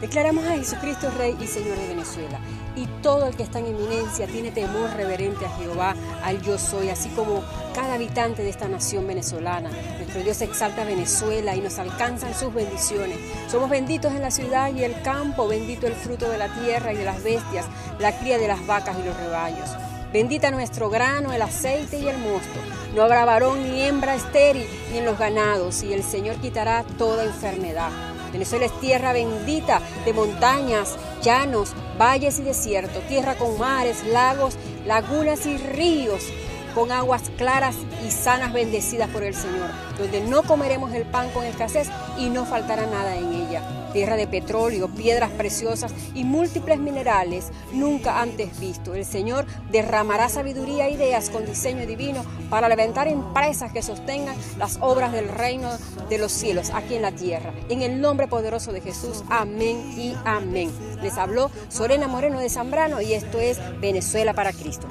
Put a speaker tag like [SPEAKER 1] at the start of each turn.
[SPEAKER 1] Declaramos a Jesucristo Rey y Señor de Venezuela. Y todo el que está en eminencia tiene temor reverente a Jehová, al yo soy, así como cada habitante de esta nación venezolana. Nuestro Dios exalta a Venezuela y nos alcanzan sus bendiciones. Somos benditos en la ciudad y el campo, bendito el fruto de la tierra y de las bestias, la cría de las vacas y los rebaños. Bendita nuestro grano, el aceite y el mosto. No habrá varón ni hembra estéril ni en los ganados, y el Señor quitará toda enfermedad. Venezuela es tierra bendita de montañas, llanos, valles y desiertos, tierra con mares, lagos, lagunas y ríos, con aguas claras y sanas bendecidas por el Señor, donde no comeremos el pan con escasez y no faltará nada en ella. Tierra de petróleo, piedras preciosas y múltiples minerales nunca antes visto. El Señor derramará sabiduría e ideas con diseño divino para levantar empresas que sostengan las obras del reino de los cielos aquí en la tierra. En el nombre poderoso de Jesús, amén y amén. Les habló Sorena Moreno de Zambrano y esto es Venezuela para Cristo.